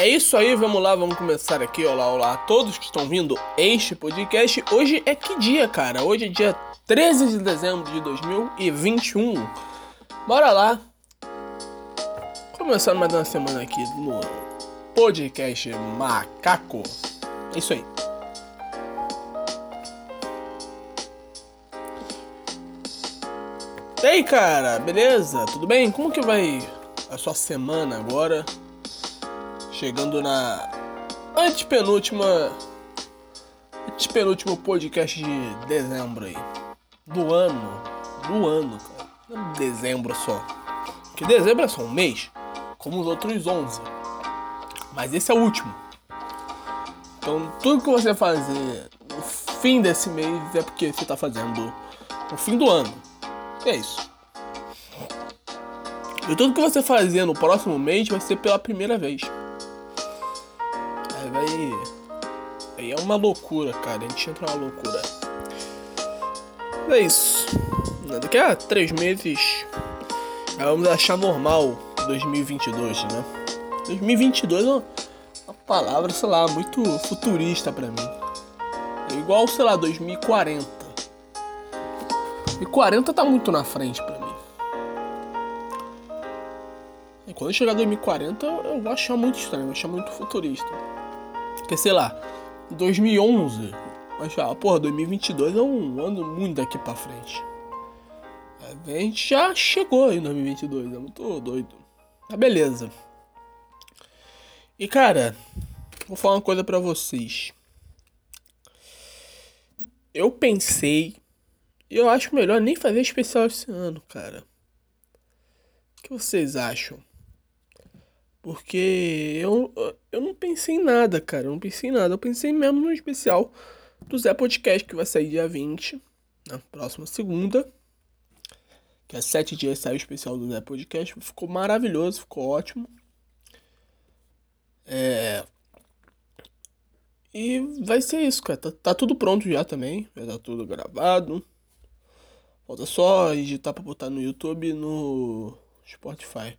É isso aí, vamos lá, vamos começar aqui. Olá, olá a todos que estão vindo este podcast. Hoje é que dia, cara? Hoje é dia 13 de dezembro de 2021. Bora lá. Começando mais uma semana aqui no podcast Macaco. É isso aí. E aí, cara, beleza? Tudo bem? Como que vai a sua semana agora? Chegando na antepenúltima. Antepenúltimo podcast de dezembro aí. Do ano. Do ano, cara. Não dezembro só. Porque dezembro é só um mês. Como os outros 11. Mas esse é o último. Então tudo que você fazer no fim desse mês é porque você tá fazendo no fim do ano. E é isso. E tudo que você fazer no próximo mês vai ser pela primeira vez. Aí. Aí é uma loucura, cara. A gente entra numa loucura. É isso. Daqui a três meses. Vamos achar normal 2022, né? 2022 é uma, palavra, sei lá, muito futurista pra mim. É igual, sei lá, 2040. E 40 tá muito na frente pra mim. E quando chegar 2040 eu vou achar muito estranho, vou achar muito futurista. Porque sei lá, 2011, eu achava, porra, 2022 é um ano muito daqui pra frente. A gente já chegou em 2022, é muito doido. Mas beleza. E cara, vou falar uma coisa pra vocês. Eu pensei, eu acho melhor nem fazer especial esse ano, cara. O que vocês acham? Porque eu, eu não pensei em nada, cara. Eu não pensei em nada. Eu pensei mesmo no especial do Zé Podcast, que vai sair dia 20, na próxima segunda. Que é sete dias sai o especial do Zé Podcast. Ficou maravilhoso, ficou ótimo. É. E vai ser isso, cara. Tá, tá tudo pronto já também. Já tá tudo gravado. Falta só editar pra botar no YouTube e no Spotify.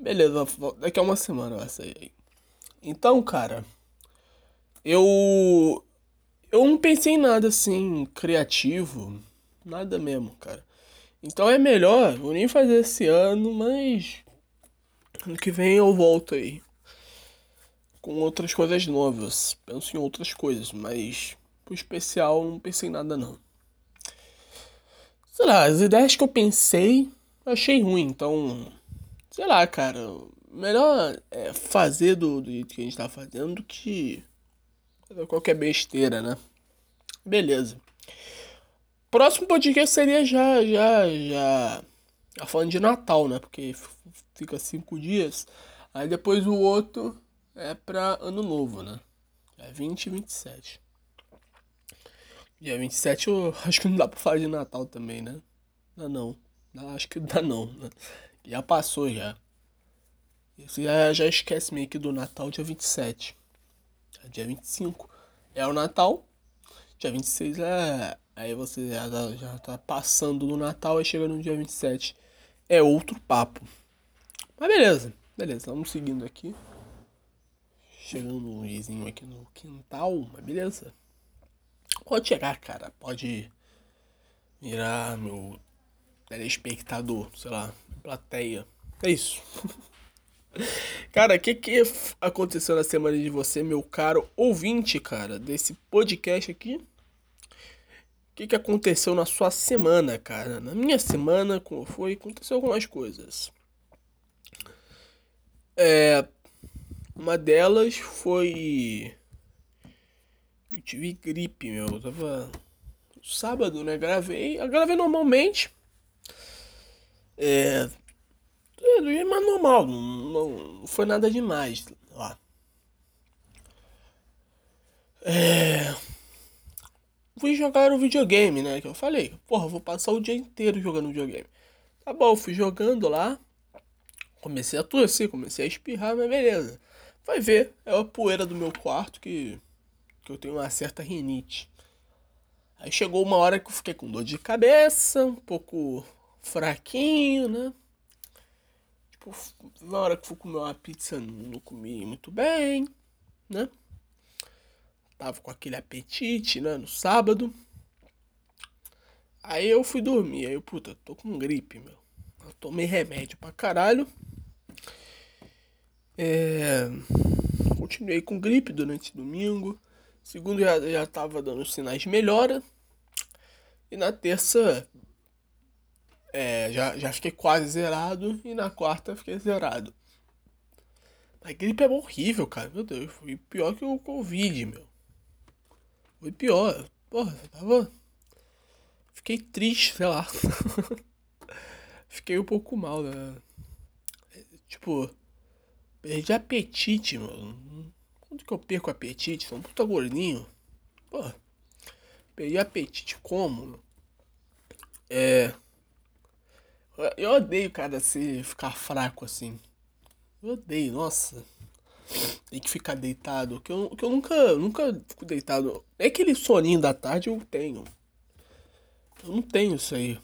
Beleza, daqui a uma semana vai sair aí. Então, cara, eu. Eu não pensei em nada assim criativo. Nada mesmo, cara. Então é melhor, vou nem fazer esse ano, mas. Ano que vem eu volto aí. Com outras coisas novas. Penso em outras coisas, mas. Pro especial não pensei em nada não. Sei lá, as ideias que eu pensei, eu achei ruim, então Sei lá, cara. Melhor é fazer do, do jeito que a gente tá fazendo do que qualquer besteira, né? Beleza. Próximo podcast seria já, já, já. Já falando de Natal, né? Porque fica cinco dias. Aí depois o outro é pra Ano Novo, né? É 20 e 27. Dia 27 eu acho que não dá pra falar de Natal também, né? Dá não. Acho que dá não, né? Já passou já. Você já, já esquece meio que do Natal dia 27. Dia 25 é o Natal. Dia 26 é. Aí você já, tá, já tá passando do Natal e chega no dia 27. É outro papo. Mas beleza, beleza, vamos seguindo aqui. Chegando um vizinho aqui no quintal, mas beleza. Pode chegar, cara. Pode virar meu telespectador, sei lá, plateia. É isso. Cara, o que, que aconteceu na semana de você, meu caro ouvinte, cara, desse podcast aqui? O que, que aconteceu na sua semana, cara? Na minha semana, como foi, aconteceu algumas coisas. É, uma delas foi. Eu tive gripe, meu. Eu tava. Sábado, né? Gravei. Eu gravei normalmente. É. Mais normal, não, foi nada demais. Ó. É. Fui jogar o videogame, né? Que eu falei, porra, vou passar o dia inteiro jogando videogame. Tá bom, fui jogando lá. Comecei a tossir, comecei a espirrar, mas beleza. Vai ver, é a poeira do meu quarto que, que eu tenho uma certa rinite. Aí chegou uma hora que eu fiquei com dor de cabeça, um pouco fraquinho, né? tipo, na hora que fui comer uma pizza, não comi muito bem, né? Tava com aquele apetite, né? No sábado. Aí eu fui dormir. Aí eu, puta, tô com gripe, meu. Eu tomei remédio pra caralho. É... Continuei com gripe durante domingo. Segundo já, já tava dando sinais de melhora. E na terça é, já, já fiquei quase zerado. E na quarta fiquei zerado. A gripe é horrível, cara. Meu Deus, foi pior que o Covid, meu. Foi pior. Porra, tava. Fiquei triste, sei lá. Fiquei um pouco mal, né? Tipo, perdi apetite, mano. Quando que eu perco apetite? Sou um puta gordinho. Porra. Perdi apetite como? É. Eu odeio, cara, se ficar fraco assim. Eu odeio, nossa. Tem que ficar deitado. Que eu, que eu nunca, nunca fico deitado. É aquele soninho da tarde eu tenho. Eu não tenho isso aí.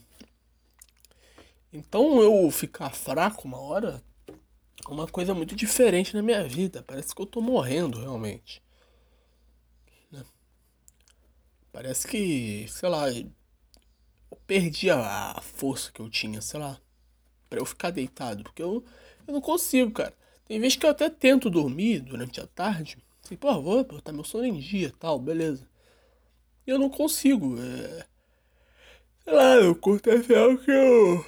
Então eu ficar fraco uma hora é uma coisa muito diferente na minha vida. Parece que eu tô morrendo realmente. Né? Parece que, sei lá, eu perdi a força que eu tinha, sei lá, para eu ficar deitado. Porque eu, eu não consigo, cara. Tem vezes que eu até tento dormir durante a tarde. Assim, pô, vou botar meu sono em dia tal, beleza. E eu não consigo. É... Sei lá, eu acontece algo que eu.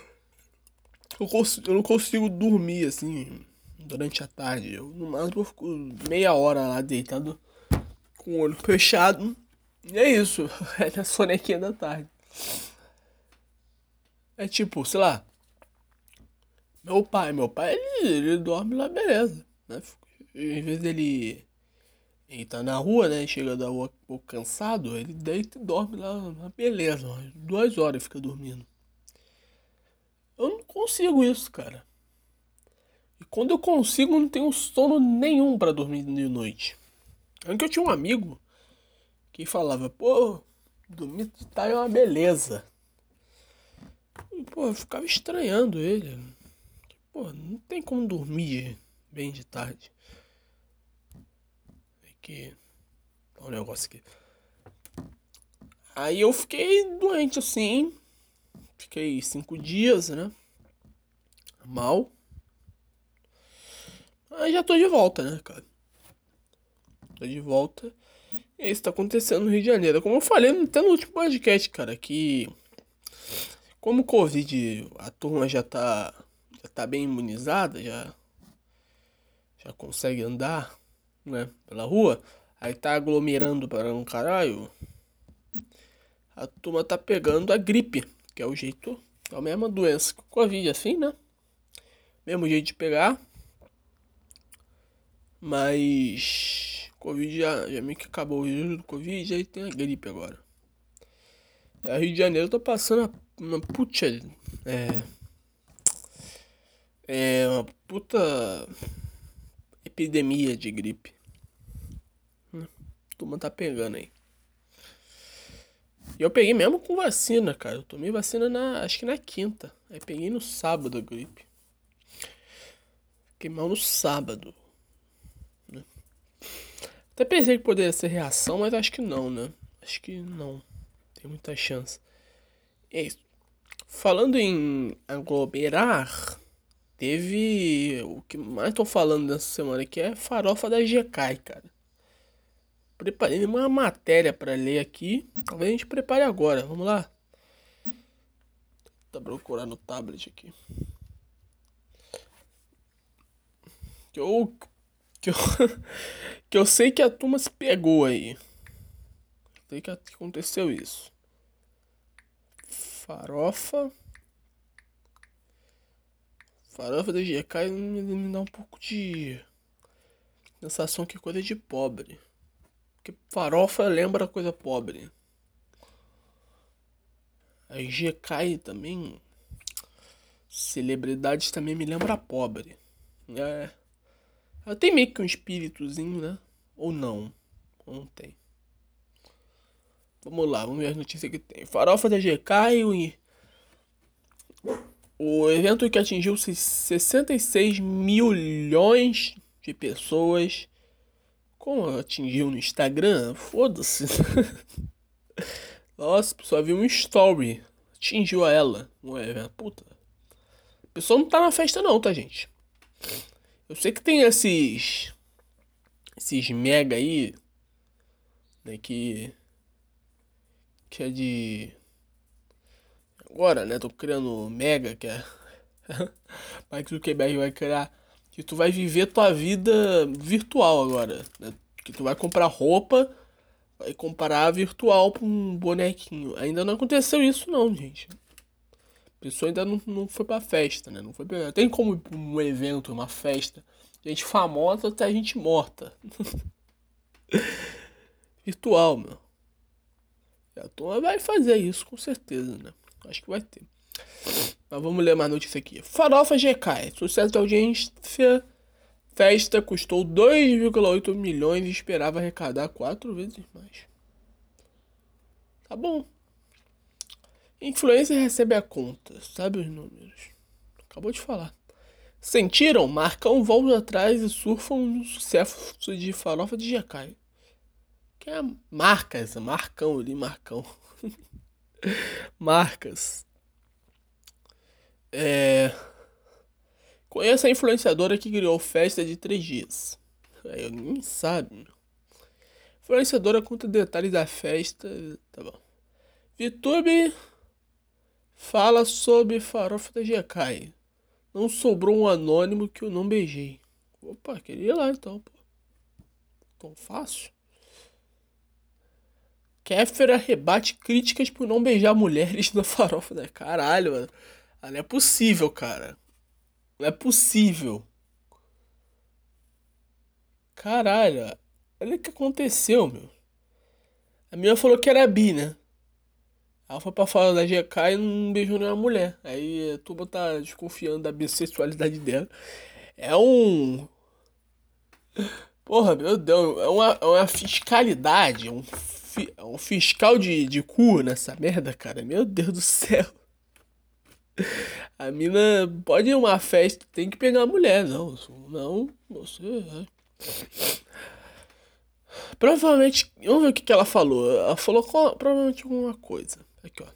Eu, consigo, eu não consigo dormir assim durante a tarde. Eu, no máximo eu fico meia hora lá deitado com o olho fechado. E é isso. É a sonequinha da tarde. É tipo, sei lá, meu pai, meu pai, ele, ele dorme lá, beleza. Né? Em vez dele ele tá na rua, né? Chega da rua um pouco cansado, ele deita e dorme lá, beleza. Duas horas fica dormindo. Eu não consigo isso, cara. E quando eu consigo, não tenho sono nenhum para dormir de noite. Antes eu tinha um amigo que falava, pô, dormir de tarde é uma beleza. Pô, eu ficava estranhando ele. Pô, não tem como dormir bem de tarde. É que. Olha um negócio aqui. Aí eu fiquei doente assim. Fiquei cinco dias, né? Mal. Aí já tô de volta, né, cara? Tô de volta. E isso tá acontecendo no Rio de Janeiro. Como eu falei até no último podcast, cara, que. Como o Covid, a turma já tá já tá bem imunizada, já já consegue andar, né, pela rua, aí tá aglomerando para um caralho. A turma tá pegando a gripe, que é o jeito, é a mesma doença que o Covid, assim, né? Mesmo jeito de pegar. Mas Covid já, já meio que acabou o vírus do Covid, aí tem a gripe agora. A Rio de Janeiro tá passando uma puta é, é uma puta epidemia de gripe. A turma tá pegando aí. E eu peguei mesmo com vacina, cara. Eu tomei vacina na. acho que na quinta. Aí peguei no sábado a gripe. Fiquei mal no sábado. Né? Até pensei que poderia ser reação, mas acho que não, né? Acho que não. Tem muita chance. É isso. Falando em aglomerar. Teve. O que mais tô falando nessa semana aqui é farofa da GK, cara. Preparei uma matéria para ler aqui. Talvez a gente prepare agora. Vamos lá. Tá procurar no tablet aqui. Que eu. Que eu, que eu sei que a turma se pegou aí. Sei que aconteceu isso. Farofa. Farofa do GK me, me dá um pouco de sensação que é coisa de pobre. Porque farofa lembra coisa pobre. A GK também. Celebridades também me lembra pobre. É. Ela tem meio que um espíritozinho, né? Ou não. Ou não tem. Vamos lá, vamos ver as notícias que tem. Farofa da GK e O evento que atingiu 66 milhões de pessoas. Como atingiu no Instagram? Foda-se. Nossa, pessoa viu um story. Atingiu a ela. Não é, puta. A pessoa não tá na festa não, tá, gente? Eu sei que tem esses. Esses mega aí. Né, que. Que é de. Agora, né? Tô criando mega, que é. Mike Zuckerberg vai criar. Que tu vai viver tua vida virtual agora. Né? Que tu vai comprar roupa. Vai comparar virtual pra um bonequinho. Ainda não aconteceu isso não, gente. A pessoa ainda não, não foi pra festa, né? Não foi pra... Tem como um evento, uma festa. Gente famosa até gente morta. Virtual, meu. A turma vai fazer isso, com certeza, né? Acho que vai ter. Mas vamos ler mais notícia aqui. Farofa GK. Sucesso da audiência. Festa custou 2,8 milhões e esperava arrecadar quatro vezes mais. Tá bom. Influencer recebe a conta, sabe os números. Acabou de falar. Sentiram? Marcão volta atrás e surfam no sucesso de farofa de Jacai. Que é marcas, Marcão ali, Marcão. Marcas. É... A influenciadora que criou festa de três dias. Eu nem sabe. Influenciadora conta detalhes da festa. Tá bom. VTube Fala sobre farofa da GK. Não sobrou um anônimo que eu não beijei. Opa, queria ir lá então, pô. Tão fácil. Kéfera rebate críticas por não beijar mulheres na farofa da. Caralho, mano. Ah, não é possível, cara. Não é possível. Caralho. Olha o que aconteceu, meu. A minha falou que era bi, né? Ela foi pra fala da GK e não beijou nenhuma mulher. Aí a turma tá desconfiando da bissexualidade dela. É um. Porra, meu Deus, é uma, é uma fiscalidade, um, fi, é um fiscal de, de cu nessa merda, cara. Meu Deus do céu. A mina pode ir uma festa, tem que pegar a mulher, não. Não, você. É. Provavelmente. Vamos ver o que, que ela falou. Ela falou provavelmente alguma coisa. Aqui, ó.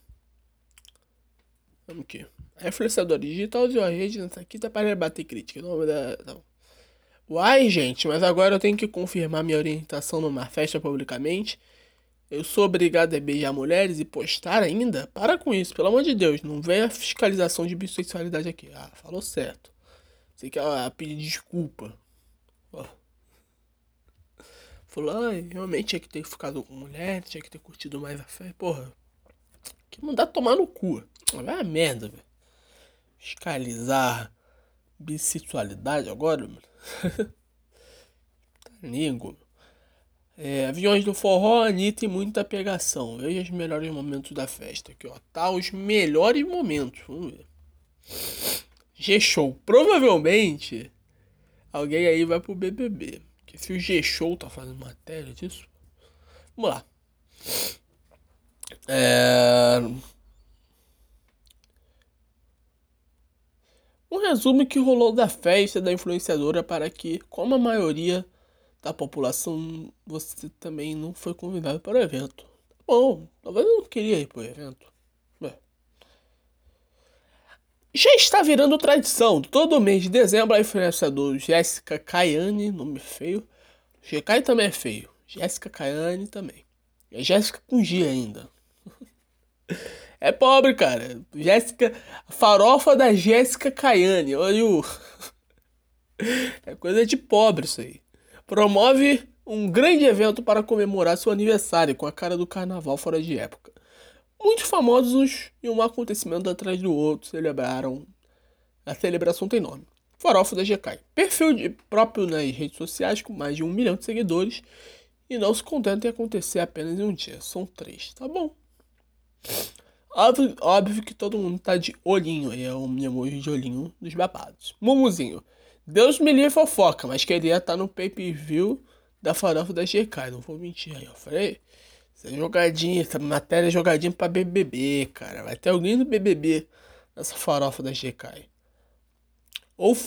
Vamos aqui. A influenciadora digital usou a rede aqui tá para bater crítica. Não, da, não. Uai, gente, mas agora eu tenho que confirmar minha orientação numa festa publicamente. Eu sou obrigado a beijar mulheres e postar ainda? Para com isso, pelo amor de Deus. Não venha a fiscalização de bissexualidade aqui. Ah, falou certo. Você quer pedir desculpa. Ó. Falou, ah, realmente tinha que ter ficado com mulher, tinha que ter curtido mais a festa. Porra, que mandar tomar no cu. Vai a merda, velho. Fiscalizar bissexualidade agora, mano. tá nego. É, aviões do forró, Anitta e muita pegação. Veja os melhores momentos da festa. Aqui, ó. Tá os melhores momentos. Vamos ver. G-Show. Provavelmente alguém aí vai pro BBB. Porque se o G-Show tá fazendo matéria disso. Vamos lá. É... Um resumo que rolou da festa da influenciadora para que, como a maioria da população, você também não foi convidado para o evento. Tá bom, talvez eu não queria ir para o evento. É. Já está virando tradição. Todo mês de dezembro, a influenciadora Jéssica Caiane, nome feio. GK também é feio. Jéssica Caiane também. É Jéssica com G ainda. É pobre, cara. Jéssica. Farofa da Jéssica Caiane. Olha o. É coisa de pobre isso aí. Promove um grande evento para comemorar seu aniversário com a cara do carnaval fora de época. Muitos famosos e um acontecimento atrás do outro celebraram. A celebração tem nome. Farofa da GK. Perfil de, próprio nas redes sociais com mais de um milhão de seguidores. E não se contenta em acontecer apenas em um dia. São três. Tá bom. Óbvio, óbvio que todo mundo tá de olhinho aí, é o meu emoji de olhinho dos babados. Mumuzinho, Deus me livre fofoca, mas queria estar tá no pay-per-view da farofa da GK, não vou mentir aí, eu falei, essa jogadinha, essa matéria é jogadinha pra BBB, cara, vai ter alguém do BBB nessa farofa da GK. Ouve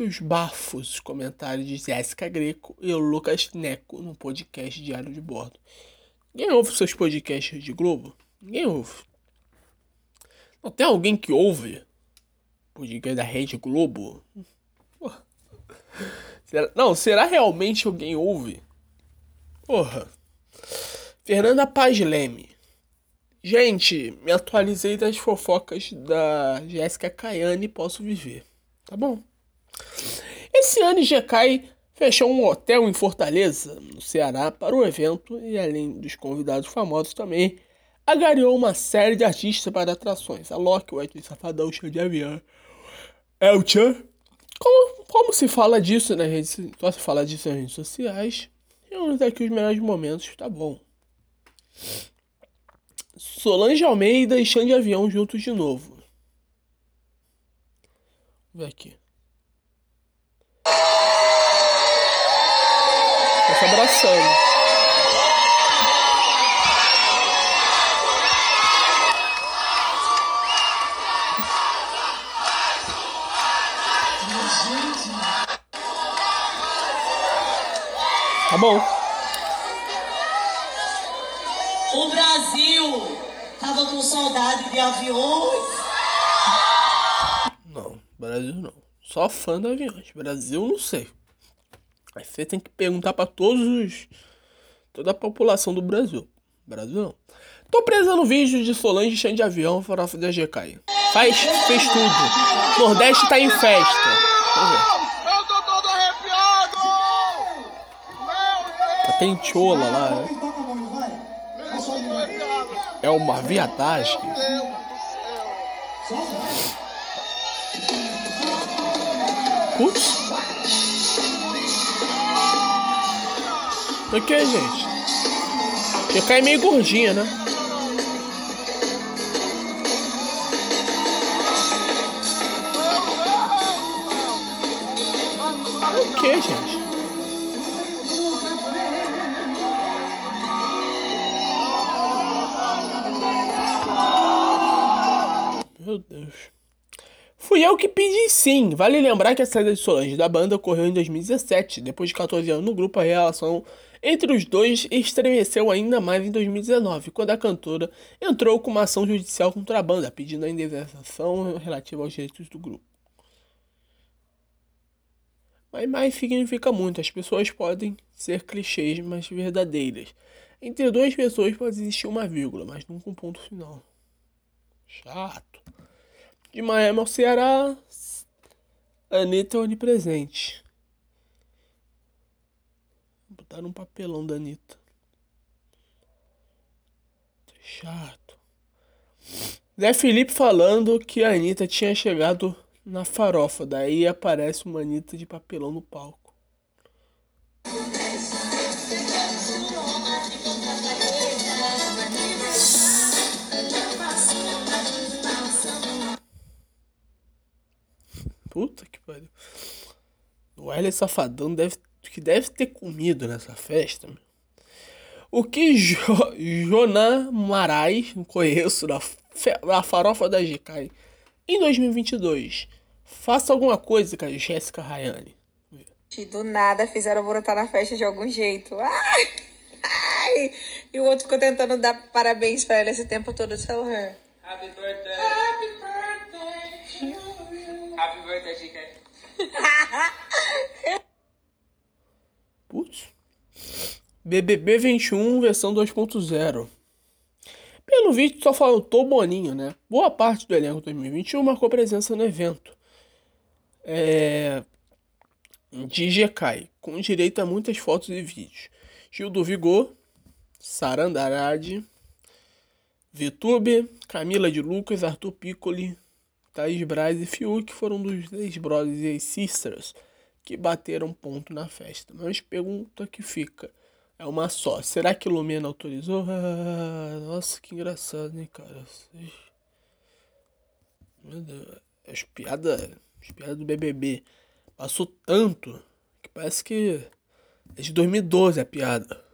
os bafos, os comentários de Jéssica Greco e o Lucas Neco no podcast Diário de Bordo. Ninguém ouve seus podcasts de Globo? Ninguém ouve. Não tem alguém que ouve podcast da Rede Globo? Será, não, será realmente alguém ouve? Porra. Fernanda Paz Leme. Gente, me atualizei das fofocas da Jéssica Caiane e posso viver. Tá bom? Esse ano GK fechou um hotel em Fortaleza, no Ceará, para o evento e, além dos convidados famosos também, agariou uma série de artistas para atrações. A Loki, o Edwin Safadão, Chão de Avião. Como, como se fala disso nas redes, só se fala disso nas redes sociais, vamos aqui os melhores momentos, tá bom. Solange Almeida e Xande Avião juntos de novo. Vamos aqui. Tá se abraçando. Tá bom. O Brasil tava com saudade de aviões. Não, Brasil não. Só fã de aviões. Brasil não sei. Aí você tem que perguntar para todos os. toda a população do Brasil. Brasil não. Tô preso no vídeo de Solange Chan de avião, farofa da GK. Faz, fez tudo. Nordeste tá em festa. Vamos ver. Tem chola lá. Né? É uma viadagem. Putz. O que, gente? Já cai meio gordinha, né? O que, gente? Sim. Vale lembrar que a saída de Solange da banda ocorreu em 2017. Depois de 14 anos no grupo, a relação entre os dois estremeceu ainda mais em 2019, quando a cantora entrou com uma ação judicial contra a banda, pedindo a indenização relativa aos direitos do grupo. Mas mais significa muito. As pessoas podem ser clichês, mas verdadeiras. Entre duas pessoas pode existir uma vírgula, mas nunca um ponto final. Chato. De Miami ao Ceará, Anitta é onipresente. Botaram um papelão da Anitta. Chato. Zé Felipe falando que a Anitta tinha chegado na farofa. Daí aparece uma Anitta de papelão no palco. Puta que pariu. O Wesley Safadão deve, que deve ter comido nessa festa. Meu. O que jo, Jonan Marais, não conheço, da, da farofa da GK, em 2022. Faça alguma coisa com a Jéssica Rayane. Do nada fizeram brotar na festa de algum jeito. Ai, ai. E o outro ficou tentando dar parabéns pra ela esse tempo todo. Tell her. Happy birthday. Happy birthday. Putz. BBB 21 versão 2.0. Pelo vídeo só faltou Boninho, né? Boa parte do elenco 2021 marcou presença no evento. É... De GK, com direito a muitas fotos e vídeos. Gil do Vigor, Sara Andrade, Vitube, Camila de Lucas, Arthur Piccoli, Thaís Braz e Fiuk foram dos ex-brothers e ex-sisters que bateram ponto na festa. Mas pergunta que fica é uma só. Será que Lumena autorizou? Ah, nossa, que engraçado, hein, cara. Meu Deus. As piadas, as piadas do BBB passou tanto que parece que é de 2012 a piada.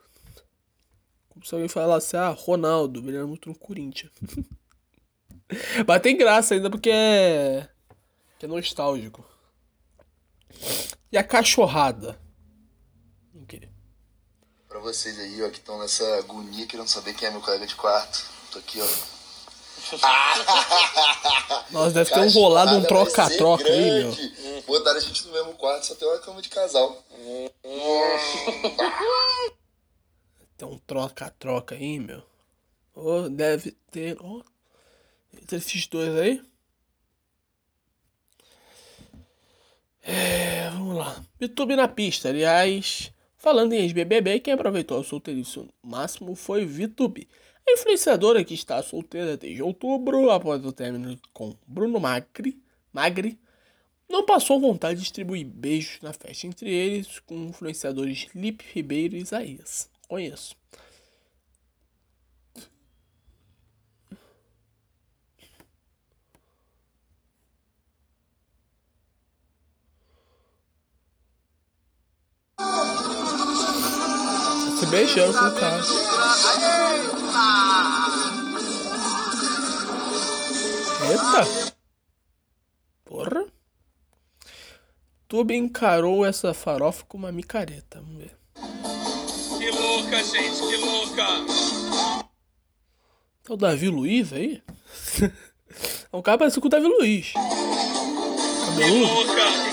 Como se alguém falasse, ah, Ronaldo, brilhando muito no Corinthians. Mas tem graça ainda porque é. Que é nostálgico. E a cachorrada? O quê? Pra vocês aí, ó, que estão nessa agonia querendo saber quem é meu colega de quarto. Tô aqui, ó. Nossa, deve ter um rolado, um troca-troca aí, meu. Botaram a gente no mesmo quarto, só tem uma cama de casal. Tem um troca-troca aí, meu. Oh, deve ter. Oh, entre esses dois aí. É, vamos lá. YouTube na pista, aliás. Falando em ex-BBB, quem aproveitou o solteiriço máximo foi VTube. A influenciadora que está solteira desde outubro, após o término com Bruno Magri, Magri não passou vontade de distribuir beijos na festa, entre eles com influenciadores Lipe Ribeiro e Isaías. Conheço. Se beijando com o cara. Eita! Porra! Tube encarou essa farofa com uma micareta. Vamos ver. Que louca, gente, que louca! É o Davi Luiz aí? o cara parece com o Davi Luiz. Que Cabeludo. louca! Que,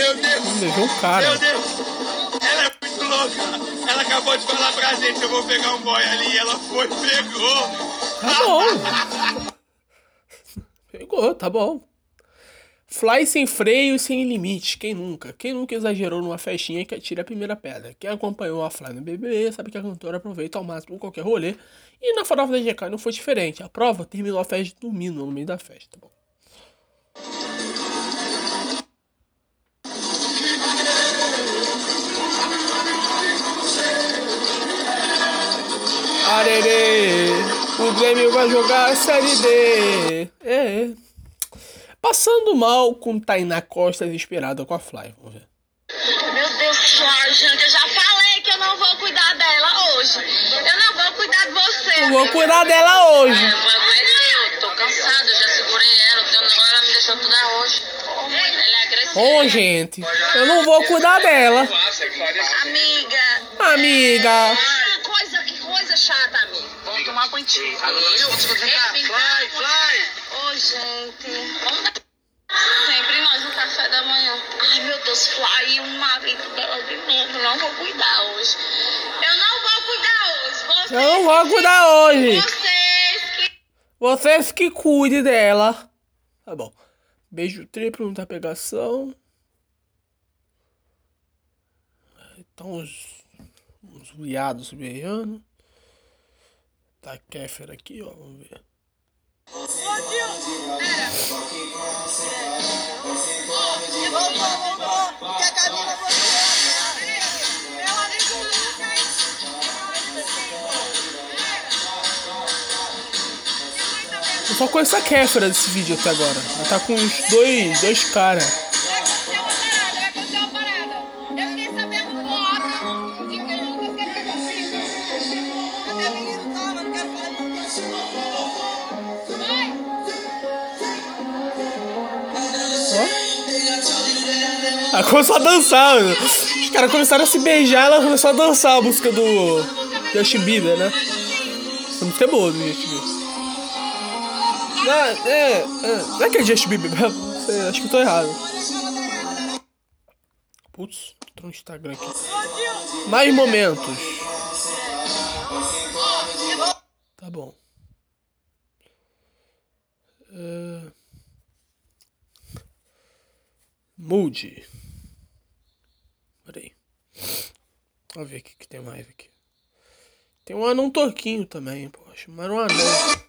Meu Deus! Beijou o cara. Meu Deus! Ela é muito louca! Ela acabou de falar pra gente, eu vou pegar um boy ali, e ela foi, pegou! Tá bom. Pegou, tá bom. Fly sem freio e sem limite. Quem nunca? Quem nunca exagerou numa festinha que atira a primeira pedra? Quem acompanhou a Fly no BBB sabe que a cantora aproveita ao máximo qualquer rolê. E na farofa da GK não foi diferente. A prova terminou a festa dormindo no meio da festa. Tá bom. Arerê, o Grêmio vai jogar a Série D. É. Passando mal com Tainá Costa desesperada com a Fly. Vamos ver. Meu Deus, gente, eu já falei que eu não vou cuidar dela hoje. Eu não vou cuidar de você. Eu vou cuidar dela hoje. Vou aguentar, eu tô cansada, eu já segurei ela, namorado ela me deixou cuidar hoje. Ela é agressiva. Ô, gente, eu não vou cuidar dela. Amiga. Amiga. Coisa, chata, amiga. Vamos tomar contigo. Fly, fly. Ô, gente. Vamos dar sempre nós no café da manhã. Ai, meu Deus, Fly, o marido dela de novo. Não vou cuidar hoje. Eu não vou cuidar hoje. Vocês, Eu não vou cuidar hoje. vocês que Vocês que cuidem dela. Tá bom. Beijo triplo, não tá pegação. Então uns, uns viados beijando. Tá Kéfera aqui, ó. Vamos ver. Eu só conheço a Kéfera desse vídeo até agora. Ela tá com uns dois, dois caras. Ela começou a dançar. Os caras começaram a se beijar, ela começou a dançar a música do Justin Bieber, né? Essa música é boa do Justin Bieber. Não, é, é, não é que é Justin Bieber acho que eu tô errado. Putz, entrou no Instagram aqui. Mais momentos. Tá bom. É... Mood. Vamos ver o que, que tem mais aqui. Tem um anão torquinho também, poxa. Mas um anão.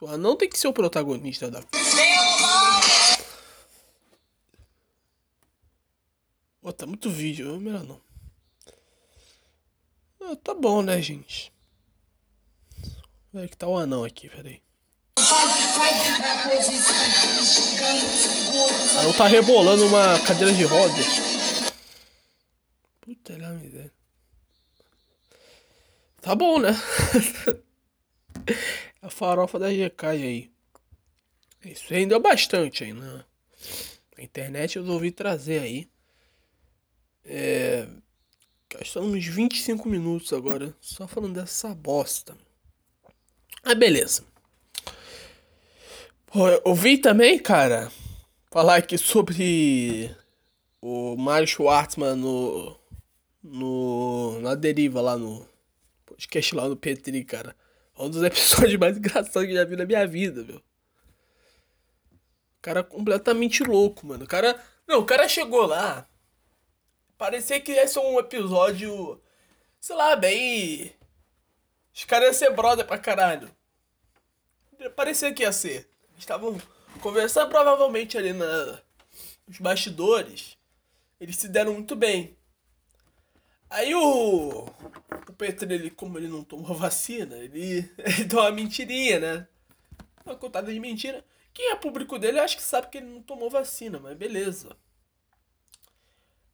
O anão tem que ser o protagonista da. Pô, tá muito vídeo, melhor não. Ah, tá bom, né, gente? Vai que tá o anão aqui, peraí. O anão tá rebolando uma cadeira de rodas. Tá bom, né? a farofa da GK aí. Isso rendeu bastante aí, né? A internet eu resolvi trazer aí. É. Gastamos uns 25 minutos agora só falando dessa bosta. Ah, beleza. Pô, eu ouvi também, cara, falar aqui sobre o Mário Schwartzman no, no, na deriva lá no podcast lá no Petri, cara. É um dos episódios mais engraçados que eu já vi na minha vida, meu. O cara completamente louco, mano. O cara. Não, o cara chegou lá. Parecia que ia ser um episódio. Sei lá, bem. Os caras iam ser brother pra caralho. Parecia que ia ser. Estavam conversando provavelmente ali na, nos bastidores. Eles se deram muito bem. Aí o. O Petri, ele, como ele não tomou vacina, ele, ele deu uma mentirinha, né? Uma contada de mentira. Quem é público dele, acho que sabe que ele não tomou vacina, mas beleza.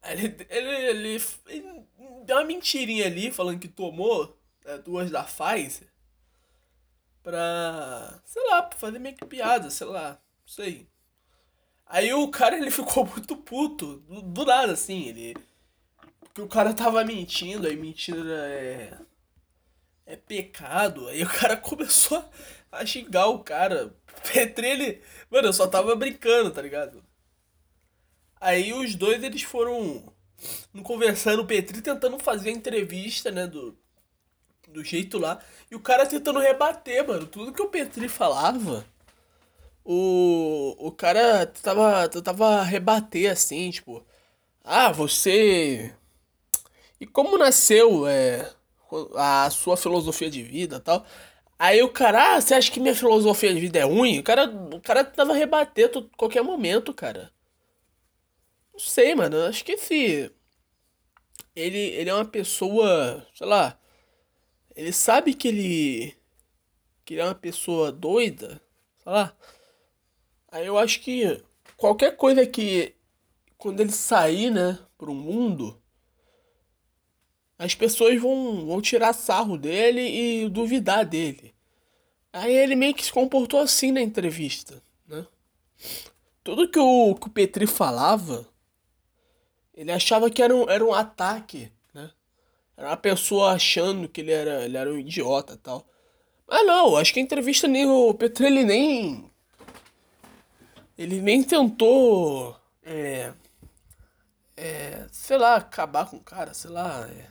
Aí Ele, ele, ele, ele deu uma mentirinha ali, falando que tomou né, duas da Pfizer. Pra. Sei lá, pra fazer meio que piada, sei lá. Não sei. Aí o cara ele ficou muito puto. Do, do nada, assim. Ele. Porque o cara tava mentindo, aí mentira é. É pecado. Aí o cara começou a xingar o cara. Petri, ele. Mano, eu só tava brincando, tá ligado? Aí os dois eles foram conversando, o Petri tentando fazer a entrevista, né? Do, do jeito lá. E o cara tentando rebater, mano. Tudo que o Petri falava, o, o cara tava, tentava rebater assim, tipo. Ah, você. E como nasceu é, a sua filosofia de vida tal. Aí o cara, ah, você acha que minha filosofia de vida é ruim? O cara, o cara tentava rebater a qualquer momento, cara. Não sei, mano. Acho que esse. Ele, ele é uma pessoa. Sei lá. Ele sabe que ele. Que ele é uma pessoa doida. Sei lá. Aí eu acho que qualquer coisa que. Quando ele sair, né? Pro mundo. As pessoas vão, vão tirar sarro dele e duvidar dele. Aí ele meio que se comportou assim na entrevista, né? Tudo que o, que o Petri falava ele achava que era um, era um ataque, né? Era uma pessoa achando que ele era, ele era um idiota tal. Mas não, acho que a entrevista nem o Petro ele nem. Ele nem tentou. É. É. Sei lá, acabar com o cara, sei lá. É,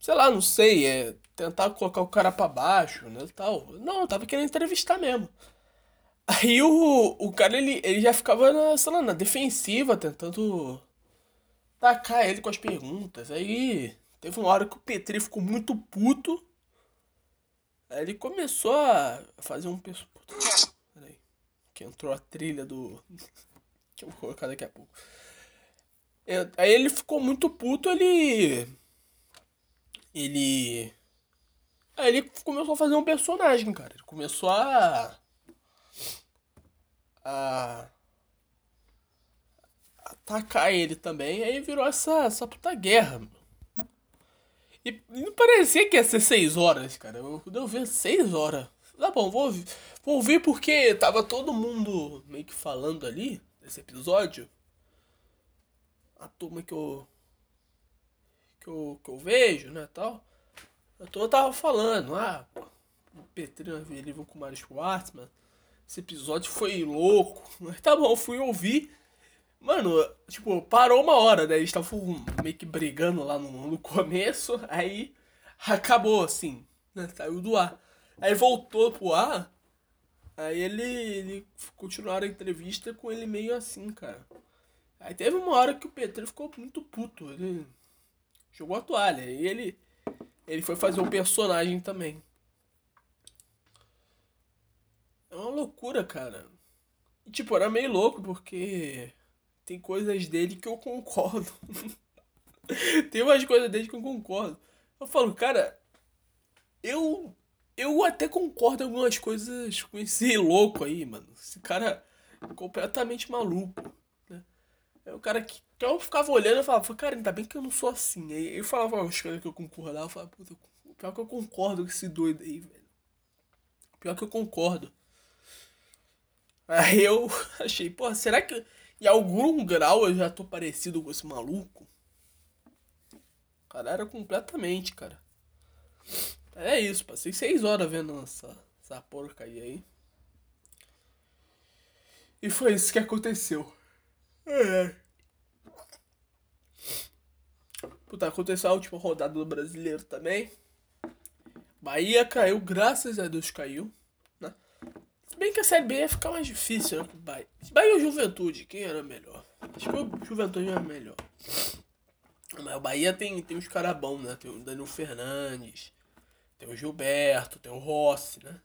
sei lá, não sei, é. Tentar colocar o cara pra baixo, né? Tal. Não, eu tava querendo entrevistar mesmo. Aí o, o cara, ele, ele já ficava, na, sei lá, na defensiva, tentando tacar ele com as perguntas. Aí teve uma hora que o Petri ficou muito puto. Aí ele começou a fazer um... Peraí, que entrou a trilha do... que eu vou colocar daqui a pouco. É, aí ele ficou muito puto, ele... Ele... Aí ele começou a fazer um personagem, cara. Ele começou a a atacar ele também, aí virou essa, essa puta guerra. E não parecia que ia ser 6 horas, cara. Eu, eu vi 6 horas. Tá bom, vou. Vou ouvir porque tava todo mundo meio que falando ali, nesse episódio. A turma que eu. Que eu, que eu vejo, né, tal. A turma tava falando, ah, o Petrino ele com o Mario Schwartzman esse episódio foi louco. Mas tá bom, fui ouvir. Mano, tipo, parou uma hora, né? Eles estavam meio que brigando lá no, no começo, aí acabou assim, né? Saiu do ar. Aí voltou pro ar, aí ele, ele continuaram a entrevista com ele meio assim, cara. Aí teve uma hora que o Petro ficou muito puto, ele jogou a toalha, e ele, ele foi fazer um personagem também. É uma loucura, cara. E, tipo, era meio louco porque tem coisas dele que eu concordo. tem umas coisas dele que eu concordo. Eu falo, cara, eu eu até concordo em algumas coisas com esse louco aí, mano. Esse cara é completamente maluco, Aí o cara que, que eu ficava olhando e falava, cara, ainda bem que eu não sou assim. Aí eu falava as coisas que eu concordava, eu falava, puta, pior que eu concordo com esse doido aí, velho. Pior que eu concordo. Aí eu achei, pô, será que em algum grau eu já tô parecido com esse maluco? Cara, era completamente, cara. É isso, passei seis horas vendo essa, essa porcaria aí. E foi isso que aconteceu. É. Puta, aconteceu a última rodada do brasileiro também. Bahia caiu, graças a Deus caiu. Né? Se bem que a Série B ia ficar mais difícil, né? Bahia. Bahia ou Juventude, quem era melhor? Acho que o Juventude era melhor. Mas o Bahia tem, tem uns caras bons, né? Tem o Danilo Fernandes, tem o Gilberto, tem o Rossi, né?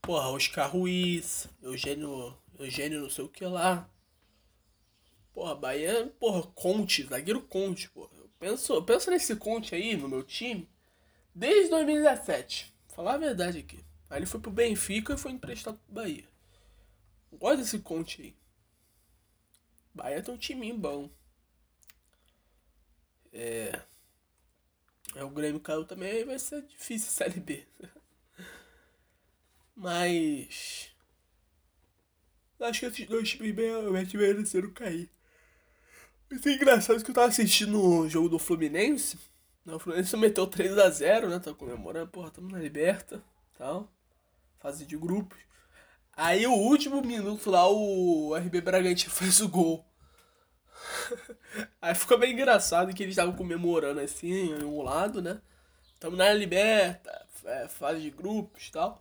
Porra, Oscar Ruiz, Eugênio, Eugênio não sei o que lá. Porra, Bahia, porra, Conte, zagueiro Conte, porra. Eu penso, eu penso nesse Conte aí no meu time desde 2017. Vou falar a verdade aqui. Aí ele foi pro Benfica e foi emprestado pro Bahia. Gosto desse Conte aí. Bahia tem um timinho bom. É. É, o Grêmio caiu também, aí vai ser difícil Série B. Mas. Acho que esses dois times realmente mereceram cair. Mas é engraçado que eu tava assistindo o jogo do Fluminense. O Fluminense meteu 3x0, né? Tá comemorando, porra, tamo na liberta tal. Fase de grupos. Aí o último minuto lá, o RB Bragantino fez o gol. Aí ficou bem engraçado que eles estavam comemorando assim, em um lado, né? Tamo na liberta, é, fase de grupos e tal.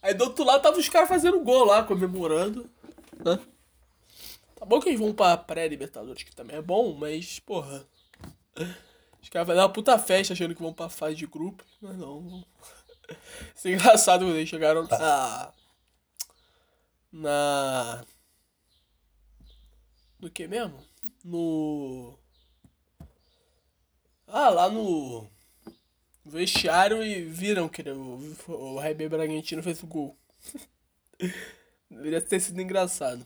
Aí do outro lado tava os caras fazendo gol lá, comemorando, né? Tá bom que eles vão pra pré-libertadores, que também é bom, mas, porra. Os caras vão dar uma puta festa achando que vão pra fase de grupo, mas não. Isso é engraçado quando eles chegaram na. Na. No que mesmo? No. Ah, lá no vestiário e viram que o, o RB Bragantino fez o gol. Deveria ter sido engraçado.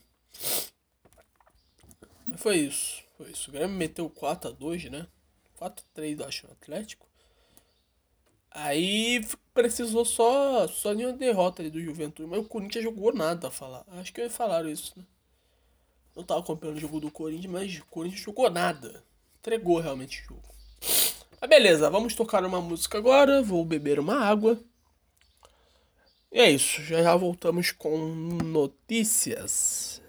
Foi isso. Foi isso. O Grêmio meteu 4x2, né? 4x3, acho, no Atlético. Aí precisou só, só de uma derrota ali do Juventude. Mas o Corinthians jogou nada a falar. Acho que falaram isso, né? Não tava acompanhando o jogo do Corinthians, mas o Corinthians jogou nada. Entregou realmente o jogo. Mas beleza, vamos tocar uma música agora. Vou beber uma água. E é isso, já já voltamos com notícias.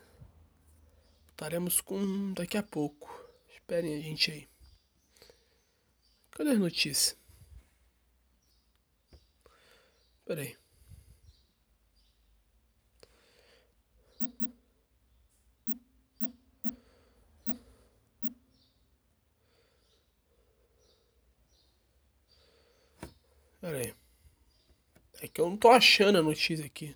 Voltaremos com daqui a pouco. Esperem a gente aí. Cadê as notícias? Peraí. Pera aí. É que eu não tô achando a notícia aqui.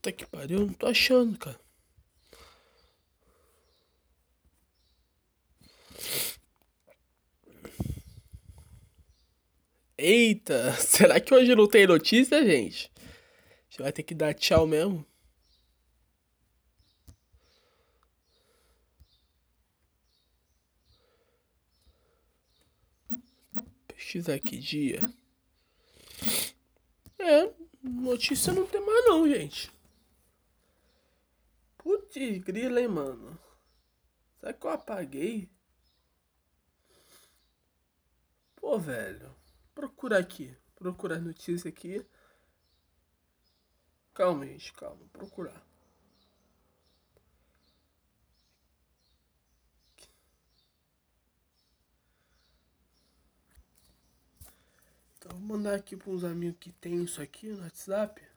Puta que pariu, não tô achando, cara. Eita, será que hoje não tem notícia, gente? A gente vai ter que dar tchau mesmo. Pesquisar aqui dia. É, notícia não tem mais não, gente. Putz, grila, hein, mano. Será que eu apaguei? Pô, velho. Procura aqui. Procura as notícias aqui. Calma, gente, calma. Procurar. Então, vou mandar aqui para uns amigos que tem isso aqui no WhatsApp.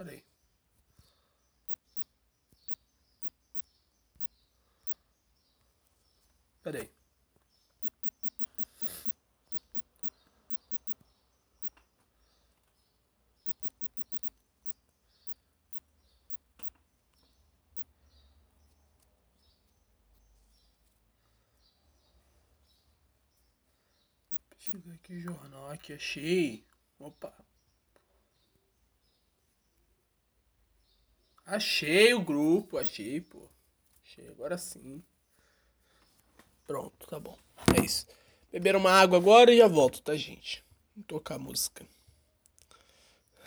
Peraí. Peraí. Ver aqui jornal aqui, achei. Opa. Achei o grupo, achei, pô. Achei, agora sim. Pronto, tá bom. É isso. Beber uma água agora e já volto, tá, gente? Vou tocar a música.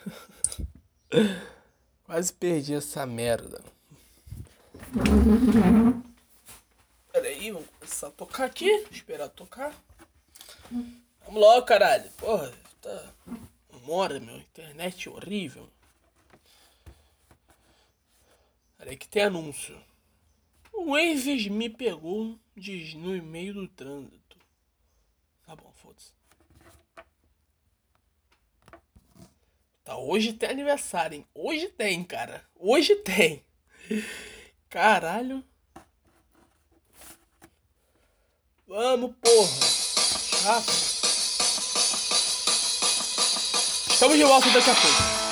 Quase perdi essa merda. Peraí, vamos começar a tocar aqui. Esperar tocar. Vamos logo, caralho. Porra, tá. Mora, meu. Internet horrível. Peraí que tem anúncio. O Waves me pegou diz no meio do trânsito. Tá bom, foda-se. Tá, hoje tem aniversário, hein? Hoje tem, cara. Hoje tem. Caralho. Vamos, porra. Chato. Estamos de volta daqui a pouco.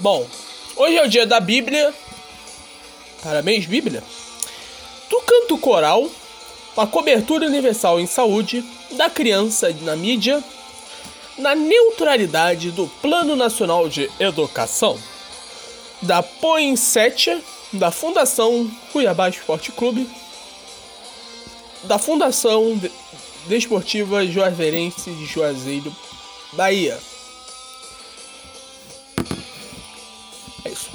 Bom, hoje é o dia da Bíblia. Parabéns, Bíblia. Do canto coral, a cobertura universal em saúde da criança na mídia, na neutralidade do Plano Nacional de Educação, da Poinsettia, da Fundação Cuiabá Esporte Clube, da Fundação De- Desportiva Juazeirense de Juazeiro, Bahia.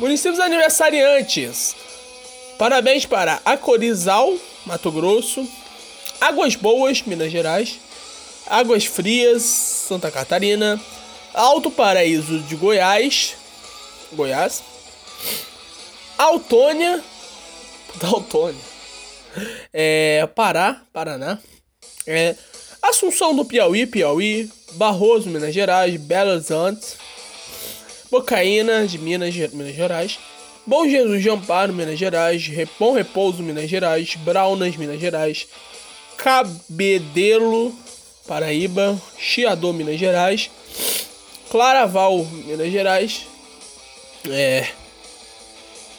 Municípios aniversariantes. Parabéns para Acorizal, Mato Grosso, Águas Boas, Minas Gerais, Águas Frias, Santa Catarina, Alto Paraíso de Goiás, Goiás, Autônia, da Autônia, é, Pará, Paraná, é, Assunção do Piauí, Piauí, Barroso, Minas Gerais, Belo Horizonte, Bocaína de Minas, Minas Gerais, Bom Jesus de Amparo, Minas Gerais, Bom Repouso, Minas Gerais, Braunas, Minas Gerais, Cabedelo, Paraíba, Chiador, Minas Gerais, Claraval, Minas Gerais, é,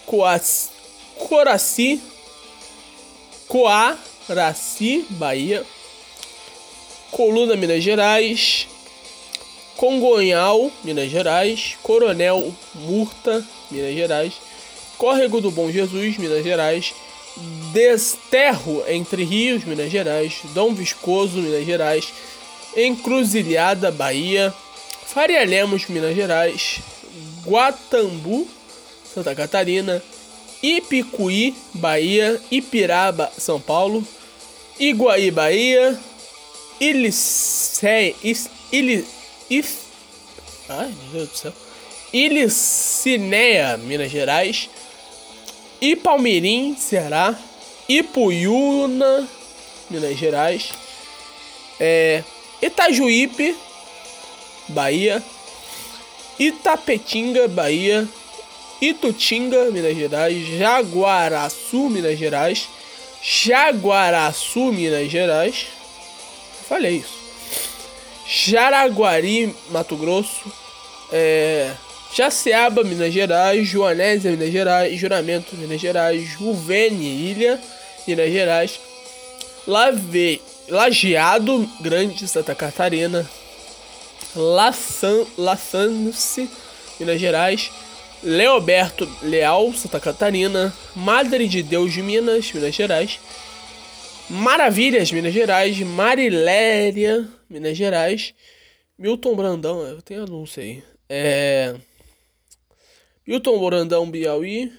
Coaci, Coraci, Coaraci, Bahia, Coluna, Minas Gerais, Congonhal, Minas Gerais, Coronel Murta, Minas Gerais, Córrego do Bom Jesus, Minas Gerais, Desterro Entre Rios, Minas Gerais, Dom Viscoso, Minas Gerais, Encruzilhada, Bahia, Faria Lemos, Minas Gerais, Guatambu, Santa Catarina, Ipicuí, Bahia, Ipiraba, São Paulo, Iguaí, Bahia, Ilicé, Is, Ili, If, ai meu Deus do céu, Ilicinéia, Minas Gerais, Ipalmirim, Ceará, Ipuiuna, Minas Gerais, é, Itajuípe, Bahia, Itapetinga, Bahia, Itutinga, Minas Gerais, Jaguaraçu, Minas Gerais, Jaguaraçu, Minas Gerais, falei isso, Jaraguari, Mato Grosso, é, Jaceaba, Minas Gerais, Joanésia, Minas Gerais, Juramento, Minas Gerais, Juvene, Ilha, Minas Gerais, Lave, Lajeado, Grande, Santa Catarina, Laçan, Minas Gerais, Leoberto Leal, Santa Catarina, Madre de Deus de Minas, Minas Gerais, Maravilhas, Minas Gerais. Mariléria, Minas Gerais. Milton Brandão, eu tenho anúncio aí. É. Milton Brandão, Piauí.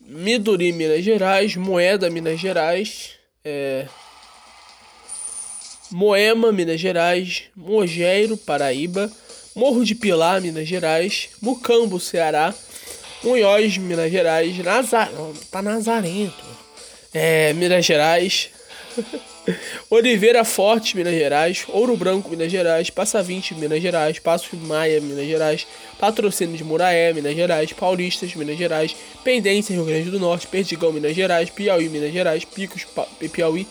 Miduri, Minas Gerais. Moeda, Minas Gerais. É. Moema, Minas Gerais. Mogeiro, Paraíba. Morro de Pilar, Minas Gerais. Mucambo, Ceará. Munhoz, Minas Gerais. Nazar... Tá Nazarento. É, Minas Gerais. Oliveira Forte, Minas Gerais. Ouro Branco, Minas Gerais. Passa 20, Minas Gerais. Passo Maia, Minas Gerais. Patrocínio de Muraé, Minas Gerais. Paulistas, Minas Gerais. Pendência, Rio Grande do Norte. Perdigão, Minas Gerais. Piauí, Minas Gerais. Picos, Piauí.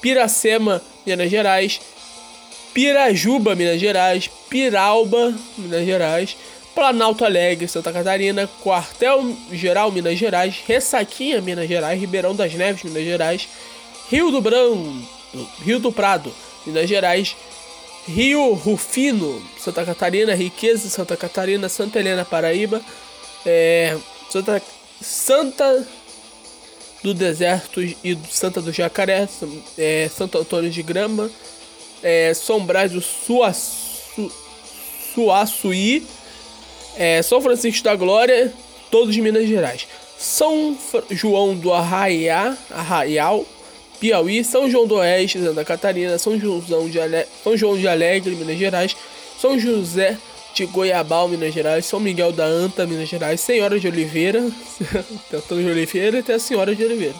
Piracema, Minas Gerais. Pirajuba, Minas Gerais, Piralba, Minas Gerais, Planalto Alegre, Santa Catarina, Quartel Geral, Minas Gerais, Ressaquinha, Minas Gerais, Ribeirão das Neves, Minas Gerais, Rio do Branco, Rio do Prado, Minas Gerais, Rio Rufino, Santa Catarina, Riqueza, Santa Catarina, Santa Helena, Paraíba, é, Santa, Santa do Deserto e Santa do Jacaré, é, Santo Antônio de Grama, é, São Brás do Suaçu, Suaçuí, é, São Francisco da Glória, todos de Minas Gerais. São João do Arraial, Piauí, São João do Oeste, Santa Catarina, São João de, Ale... São João de Alegre, Minas Gerais, São José de Goiabal, Minas Gerais, São Miguel da Anta, Minas Gerais, Senhora de Oliveira, Antônio de Oliveira tem a Senhora de Oliveira.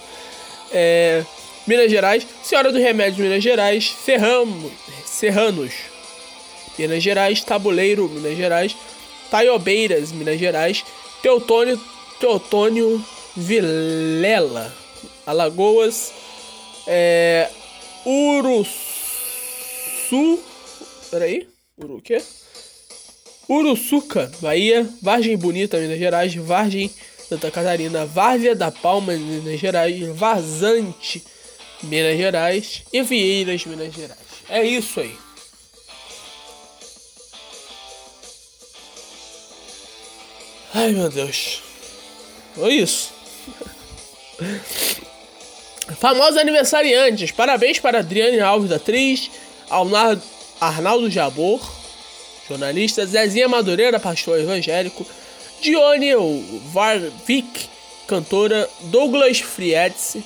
É, Minas Gerais, Senhora do Remédio, Minas Gerais, Serramos, Serranos, Minas Gerais, Tabuleiro, Minas Gerais, Taiobeiras, Minas Gerais, Teotônio, Teotônio Vilela, Alagoas, é, Uruçu, peraí, Uru o quê? Uruçuca, Bahia, Vargem Bonita, Minas Gerais, Vargem Santa Catarina, Várzea da Palma, Minas Gerais, Vazante, Minas Gerais e Vieiras, Minas Gerais. É isso aí. Ai meu Deus. Foi isso. Famosos aniversariantes. Parabéns para Adriane Alves, atriz. Arnaldo Jabor, jornalista. Zezinha Madureira, pastor evangélico. Dione Varvik, cantora. Douglas Frietz,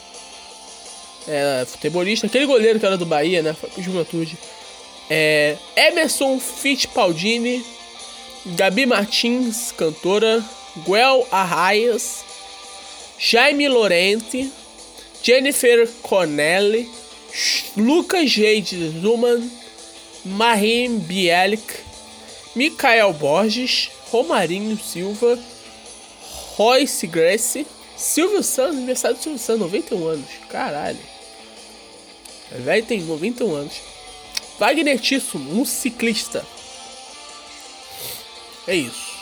é, futebolista. Aquele goleiro que era do Bahia, né? Juventude. É, Emerson Fittipaldini. Gabi Martins, cantora. Guel Arraias. Jaime Lorente. Jennifer Connelly. Lucas Jade Zuman. Marim Bielic. Micael Borges. Romarinho Silva. Royce Grace. Silvio Santos, aniversário do Silvio Santos, 91 anos. Caralho. O velho tem 91 anos. Wagner Tisso, um ciclista. É isso.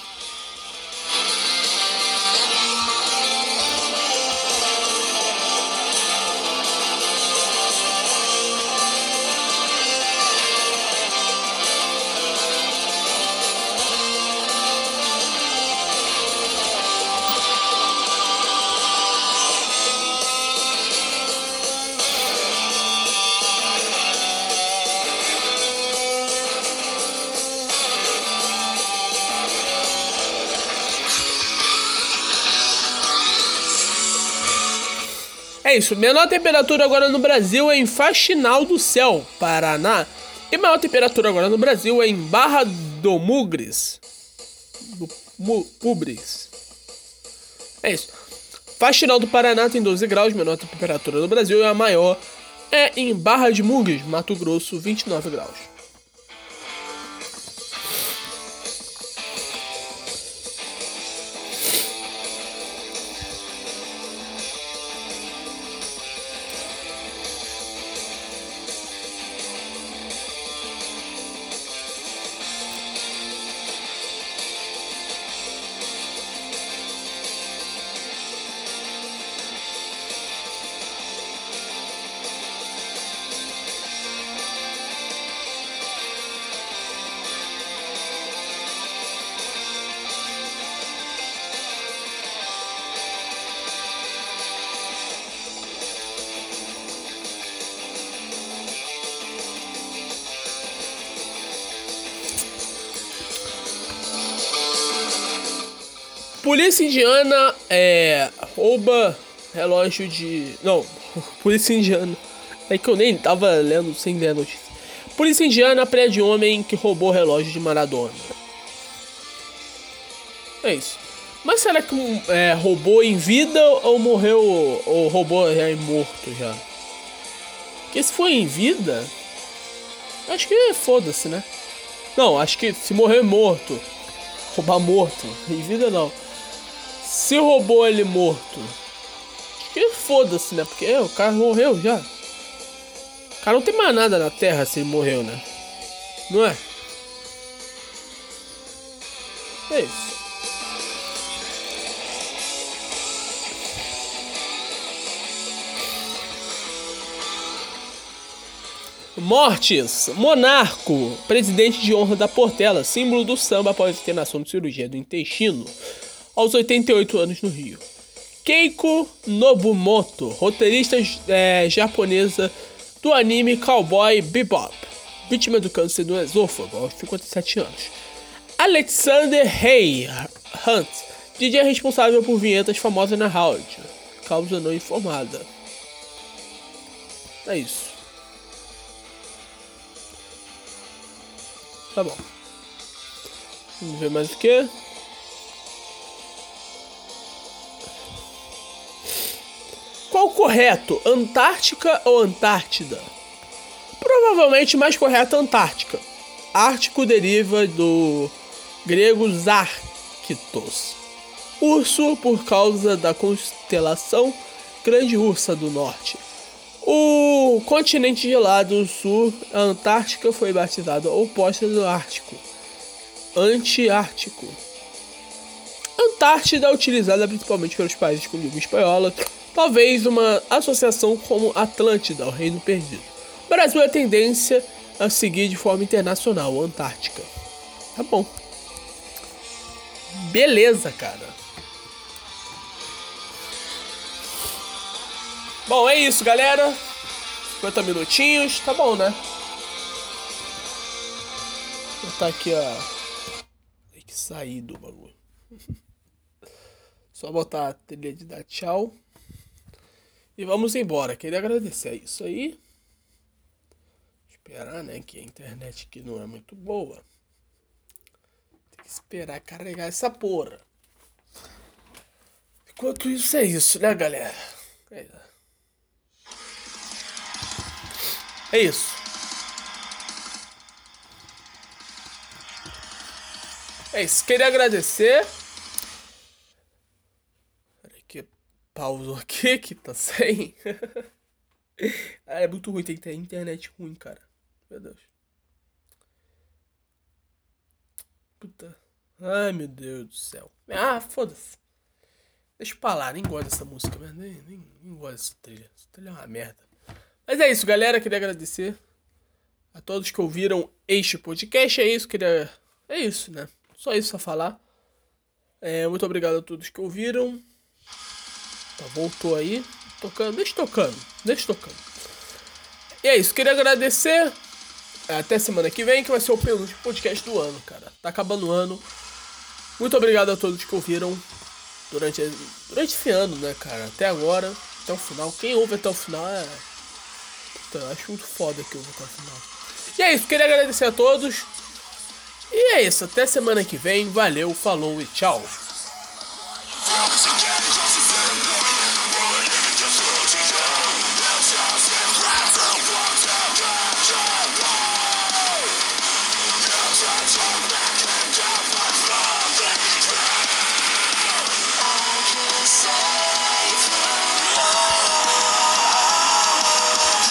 É isso. Menor temperatura agora no Brasil é em Faxinal do Céu, Paraná. E maior temperatura agora no Brasil é em Barra do Mugres. Do Mu Mugres. É isso. Faxinal do Paraná tem 12 graus, menor temperatura do Brasil e a maior é em Barra de Mugres, Mato Grosso, 29 graus. Polícia indiana é, rouba relógio de. Não, polícia indiana. É que eu nem tava lendo sem ler a notícia. Polícia indiana prende homem que roubou relógio de Maradona. É isso. Mas será que é, roubou em vida ou morreu ou roubou já em morto já? Porque se for em vida, acho que foda-se, né? Não, acho que se morrer morto, roubar morto, em vida não. Se roubou ele morto, que foda-se, né? Porque é, o cara morreu já. O cara não tem mais nada na terra se ele morreu, né? Não é? É isso. Mortes. Monarco, presidente de honra da Portela, símbolo do samba após internação de cirurgia do intestino, aos 88 anos no Rio. Keiko Nobumoto, roteirista é, japonesa do anime Cowboy Bebop, vítima do câncer do esôfago aos 57 anos. Alexander Hay Hunt, DJ responsável por vinhetas famosas na rádio, causa não informada. É isso. Tá bom. Vamos ver mais o que. Qual o correto? Antártica ou Antártida? Provavelmente mais correto Antártica. Ártico deriva do grego Zarkitos. Urso por causa da constelação Grande Ursa do Norte. O continente gelado sul, a Antártica, foi batizado oposta do Ártico, Antiártico. Antártida é utilizada principalmente pelos países com língua espanhola, talvez uma associação como Atlântida, o Reino Perdido. O Brasil é tendência a seguir de forma internacional, Antártica. Tá bom. Beleza, cara. Bom, é isso, galera. 50 minutinhos, tá bom, né? Vou botar aqui a. Tem que sair do bagulho. Só botar a trilha de dar tchau. E vamos embora. Queria agradecer é isso aí. Esperar, né? Que a internet aqui não é muito boa. Tem que esperar carregar essa porra. Enquanto isso é isso, né, galera? É. É isso. É isso. Queria agradecer. Peraí que pausa aqui que tá sem. é muito ruim, tem que ter internet ruim, cara. Meu Deus. Puta. Ai, meu Deus do céu. Ah, foda-se. Deixa eu falar, nem gosto dessa música, mas nem, nem, nem gosto dessa trilha. Essa trilha é uma merda. Mas é isso, galera. Queria agradecer a todos que ouviram este podcast. É isso, queria. É isso, né? Só isso a falar. É, muito obrigado a todos que ouviram. Tá, voltou aí. Tocando. Deixa tocando. Deixa tocando. E é isso. Queria agradecer. Até semana que vem, que vai ser o penúltimo podcast do ano, cara. Tá acabando o ano. Muito obrigado a todos que ouviram durante, durante esse ano, né, cara? Até agora, até o final. Quem ouve até o final é Puta, acho muito foda que vou até o final. E é isso, queria agradecer a todos. E é isso, até semana que vem. Valeu, falou e tchau.